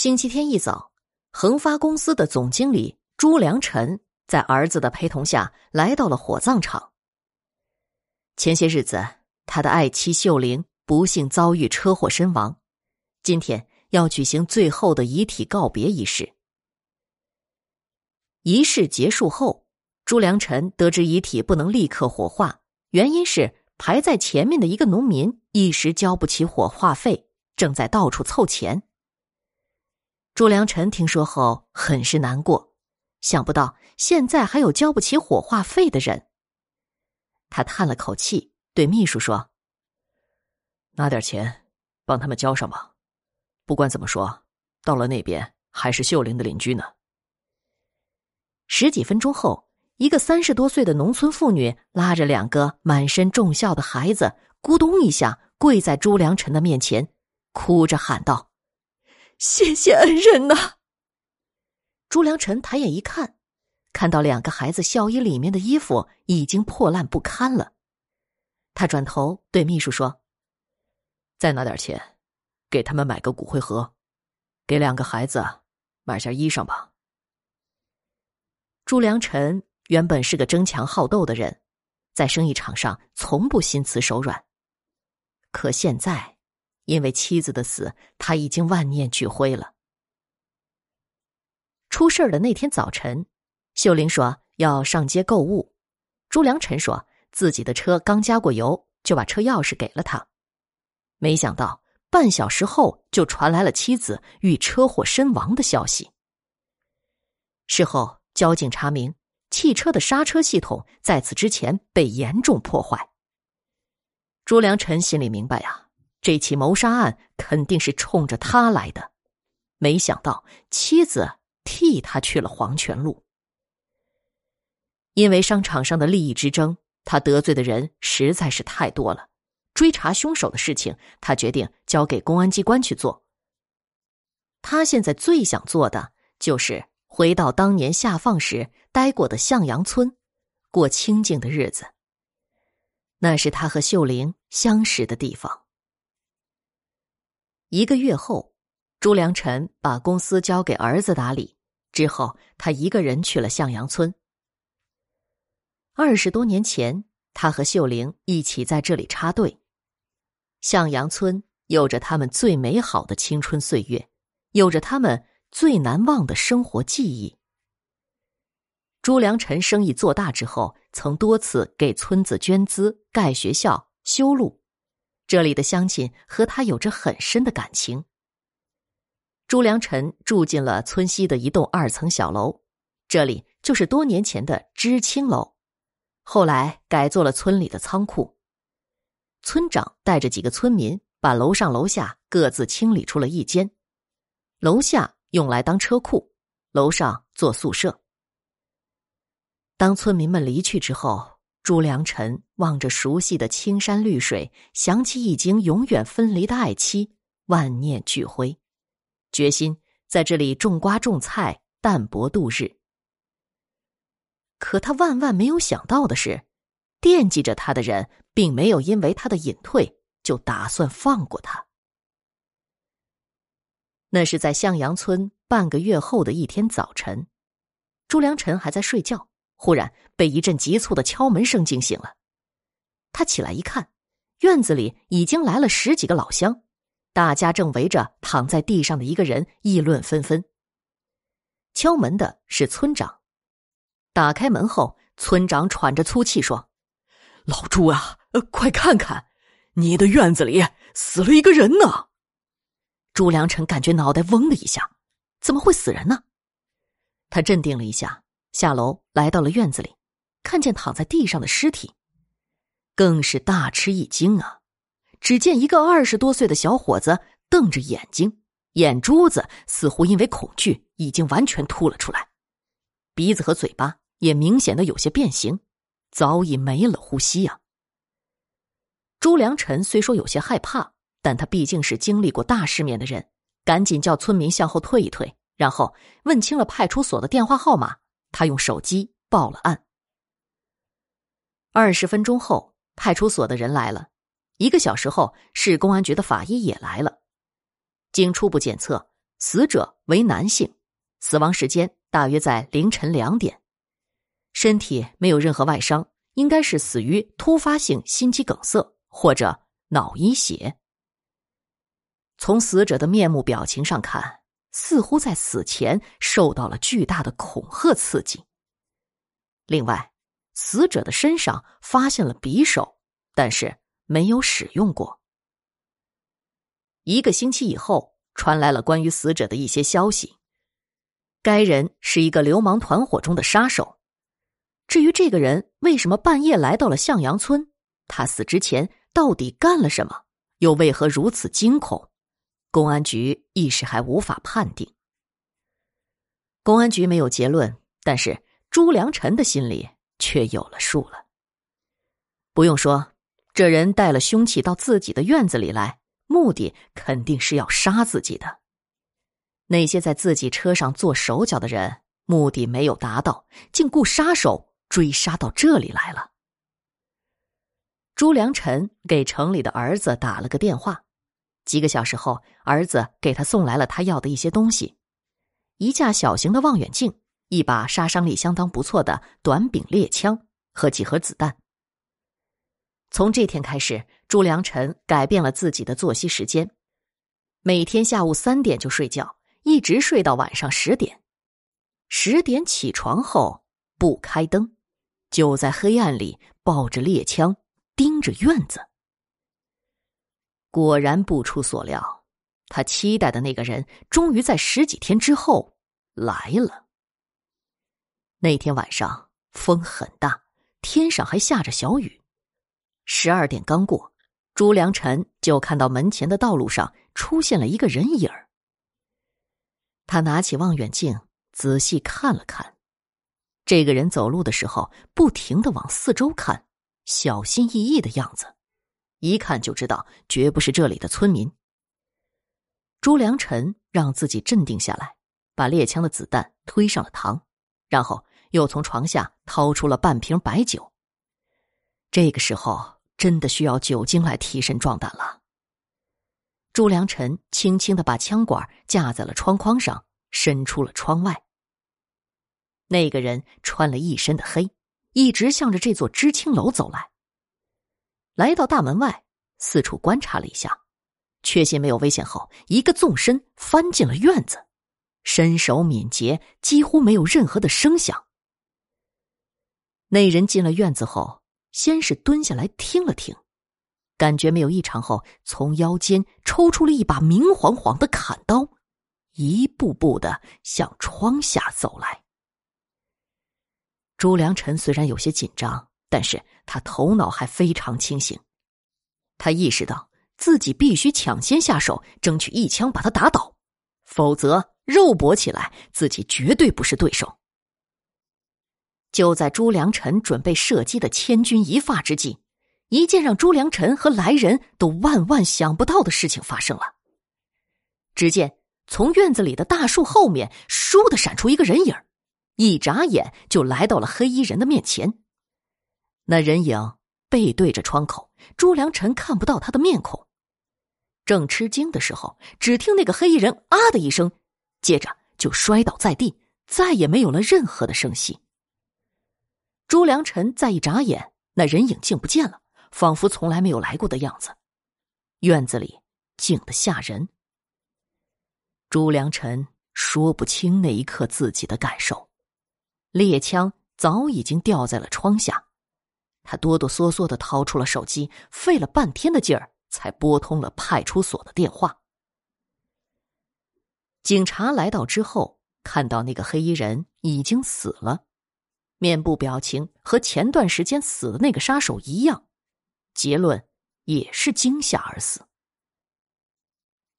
星期天一早，恒发公司的总经理朱良辰在儿子的陪同下来到了火葬场。前些日子，他的爱妻秀玲不幸遭遇车祸身亡，今天要举行最后的遗体告别仪式。仪式结束后，朱良辰得知遗体不能立刻火化，原因是排在前面的一个农民一时交不起火化费，正在到处凑钱。朱良辰听说后很是难过，想不到现在还有交不起火化费的人。他叹了口气，对秘书说：“拿点钱，帮他们交上吧。不管怎么说，到了那边还是秀玲的邻居呢。”十几分钟后，一个三十多岁的农村妇女拉着两个满身重孝的孩子，咕咚一下跪在朱良辰的面前，哭着喊道。谢谢恩人呐！朱良辰抬眼一看，看到两个孩子孝衣里面的衣服已经破烂不堪了。他转头对秘书说：“再拿点钱，给他们买个骨灰盒，给两个孩子买件衣裳吧。”朱良辰原本是个争强好斗的人，在生意场上从不心慈手软，可现在。因为妻子的死，他已经万念俱灰了。出事的那天早晨，秀玲说要上街购物，朱良辰说自己的车刚加过油，就把车钥匙给了他。没想到半小时后就传来了妻子遇车祸身亡的消息。事后，交警查明，汽车的刹车系统在此之前被严重破坏。朱良辰心里明白呀。这起谋杀案肯定是冲着他来的，没想到妻子替他去了黄泉路。因为商场上的利益之争，他得罪的人实在是太多了。追查凶手的事情，他决定交给公安机关去做。他现在最想做的就是回到当年下放时待过的向阳村，过清静的日子。那是他和秀玲相识的地方。一个月后，朱良辰把公司交给儿子打理。之后，他一个人去了向阳村。二十多年前，他和秀玲一起在这里插队。向阳村有着他们最美好的青春岁月，有着他们最难忘的生活记忆。朱良辰生意做大之后，曾多次给村子捐资、盖学校、修路。这里的乡亲和他有着很深的感情。朱良辰住进了村西的一栋二层小楼，这里就是多年前的知青楼，后来改做了村里的仓库。村长带着几个村民，把楼上楼下各自清理出了一间，楼下用来当车库，楼上做宿舍。当村民们离去之后。朱良辰望着熟悉的青山绿水，想起已经永远分离的爱妻，万念俱灰，决心在这里种瓜种菜，淡泊度日。可他万万没有想到的是，惦记着他的人，并没有因为他的隐退就打算放过他。那是在向阳村半个月后的一天早晨，朱良辰还在睡觉。忽然被一阵急促的敲门声惊醒了，他起来一看，院子里已经来了十几个老乡，大家正围着躺在地上的一个人议论纷纷。敲门的是村长，打开门后，村长喘着粗气说：“老朱啊，快看看，你的院子里死了一个人呢！”朱良辰感觉脑袋嗡的一下，怎么会死人呢？他镇定了一下。下楼来到了院子里，看见躺在地上的尸体，更是大吃一惊啊！只见一个二十多岁的小伙子瞪着眼睛，眼珠子似乎因为恐惧已经完全凸了出来，鼻子和嘴巴也明显的有些变形，早已没了呼吸呀。朱良辰虽说有些害怕，但他毕竟是经历过大世面的人，赶紧叫村民向后退一退，然后问清了派出所的电话号码。他用手机报了案。二十分钟后，派出所的人来了；一个小时后，市公安局的法医也来了。经初步检测，死者为男性，死亡时间大约在凌晨两点，身体没有任何外伤，应该是死于突发性心肌梗塞或者脑溢血。从死者的面目表情上看，似乎在死前受到了巨大的恐吓刺激。另外，死者的身上发现了匕首，但是没有使用过。一个星期以后，传来了关于死者的一些消息。该人是一个流氓团伙中的杀手。至于这个人为什么半夜来到了向阳村，他死之前到底干了什么，又为何如此惊恐，公安局一时还无法判定。公安局没有结论，但是。朱良辰的心里却有了数了。不用说，这人带了凶器到自己的院子里来，目的肯定是要杀自己的。那些在自己车上做手脚的人，目的没有达到，竟雇杀手追杀到这里来了。朱良辰给城里的儿子打了个电话，几个小时后，儿子给他送来了他要的一些东西：一架小型的望远镜。一把杀伤力相当不错的短柄猎枪和几盒子弹。从这天开始，朱良辰改变了自己的作息时间，每天下午三点就睡觉，一直睡到晚上十点。十点起床后不开灯，就在黑暗里抱着猎枪盯着院子。果然不出所料，他期待的那个人终于在十几天之后来了。那天晚上风很大，天上还下着小雨。十二点刚过，朱良辰就看到门前的道路上出现了一个人影儿。他拿起望远镜仔细看了看，这个人走路的时候不停的往四周看，小心翼翼的样子，一看就知道绝不是这里的村民。朱良辰让自己镇定下来，把猎枪的子弹推上了膛，然后。又从床下掏出了半瓶白酒。这个时候真的需要酒精来提神壮胆了。朱良辰轻轻的把枪管架在了窗框上，伸出了窗外。那个人穿了一身的黑，一直向着这座知青楼走来。来到大门外，四处观察了一下，确信没有危险后，一个纵身翻进了院子，身手敏捷，几乎没有任何的声响。那人进了院子后，先是蹲下来听了听，感觉没有异常后，从腰间抽出了一把明晃晃的砍刀，一步步的向窗下走来。朱良辰虽然有些紧张，但是他头脑还非常清醒，他意识到自己必须抢先下手，争取一枪把他打倒，否则肉搏起来，自己绝对不是对手。就在朱良辰准备射击的千钧一发之际，一件让朱良辰和来人都万万想不到的事情发生了。只见从院子里的大树后面，倏地闪出一个人影一眨眼就来到了黑衣人的面前。那人影背对着窗口，朱良辰看不到他的面孔。正吃惊的时候，只听那个黑衣人“啊”的一声，接着就摔倒在地，再也没有了任何的声息。朱良辰再一眨眼，那人影竟不见了，仿佛从来没有来过的样子。院子里静得吓人。朱良辰说不清那一刻自己的感受，猎枪早已经掉在了窗下，他哆哆嗦嗦的掏出了手机，费了半天的劲儿才拨通了派出所的电话。警察来到之后，看到那个黑衣人已经死了。面部表情和前段时间死的那个杀手一样，结论也是惊吓而死。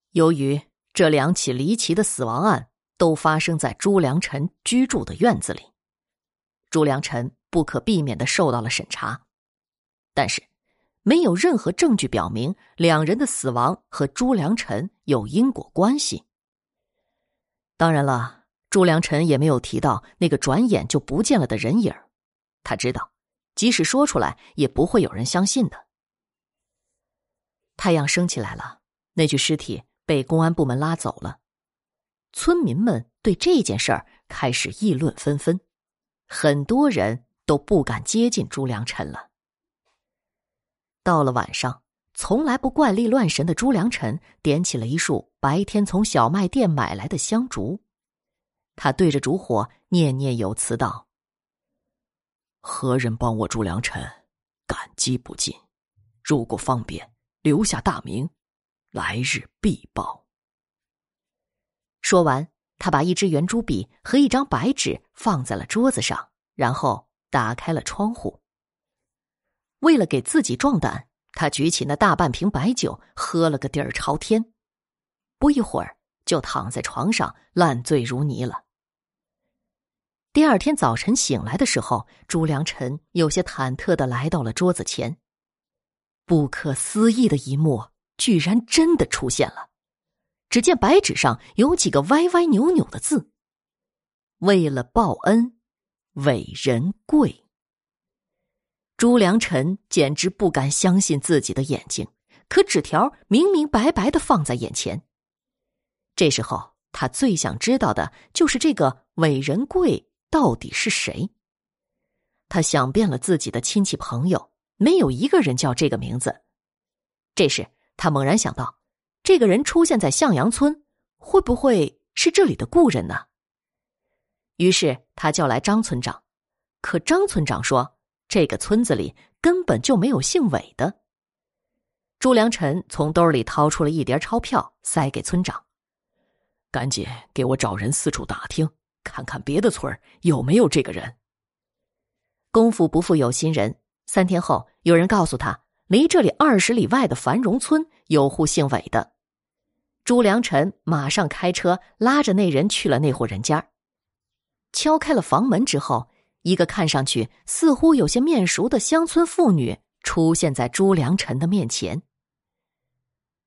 由于这两起离奇的死亡案都发生在朱良辰居住的院子里，朱良辰不可避免的受到了审查，但是没有任何证据表明两人的死亡和朱良辰有因果关系。当然了。朱良辰也没有提到那个转眼就不见了的人影他知道，即使说出来也不会有人相信的。太阳升起来了，那具尸体被公安部门拉走了。村民们对这件事儿开始议论纷纷，很多人都不敢接近朱良辰了。到了晚上，从来不怪力乱神的朱良辰点起了一束白天从小卖店买来的香烛，他对着烛火念念有词道：“何人帮我朱良辰，感激不尽。如果方便，留下大名，来日必报。”说完，他把一支圆珠笔和一张白纸放在了桌子上，然后打开了窗户。为了给自己壮胆，他举起那大半瓶白酒，喝了个底儿朝天。不一会儿，就躺在床上烂醉如泥了。第二天早晨醒来的时候，朱良辰有些忐忑的来到了桌子前。不可思议的一幕居然真的出现了。只见白纸上有几个歪歪扭扭的字：“为了报恩，伟人贵。”朱良辰简直不敢相信自己的眼睛，可纸条明明白白的放在眼前。这时候，他最想知道的就是这个伟人贵到底是谁。他想遍了自己的亲戚朋友，没有一个人叫这个名字。这时，他猛然想到。这个人出现在向阳村，会不会是这里的故人呢？于是他叫来张村长，可张村长说，这个村子里根本就没有姓韦的。朱良辰从兜里掏出了一叠钞票，塞给村长：“赶紧给我找人四处打听，看看别的村有没有这个人。”功夫不负有心人，三天后，有人告诉他，离这里二十里外的繁荣村有户姓韦的。朱良辰马上开车拉着那人去了那户人家。敲开了房门之后，一个看上去似乎有些面熟的乡村妇女出现在朱良辰的面前。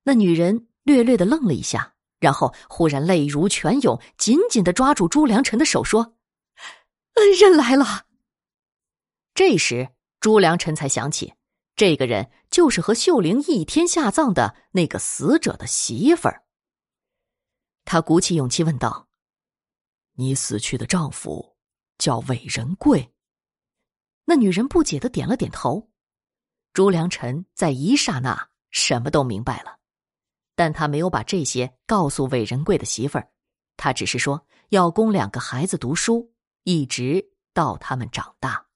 那女人略略的愣了一下，然后忽然泪如泉涌，紧紧的抓住朱良辰的手说：“恩人来了。”这时，朱良辰才想起，这个人就是和秀玲一天下葬的那个死者的媳妇儿。他鼓起勇气问道：“你死去的丈夫叫韦仁贵？”那女人不解的点了点头。朱良辰在一刹那什么都明白了，但他没有把这些告诉韦仁贵的媳妇儿，他只是说要供两个孩子读书，一直到他们长大。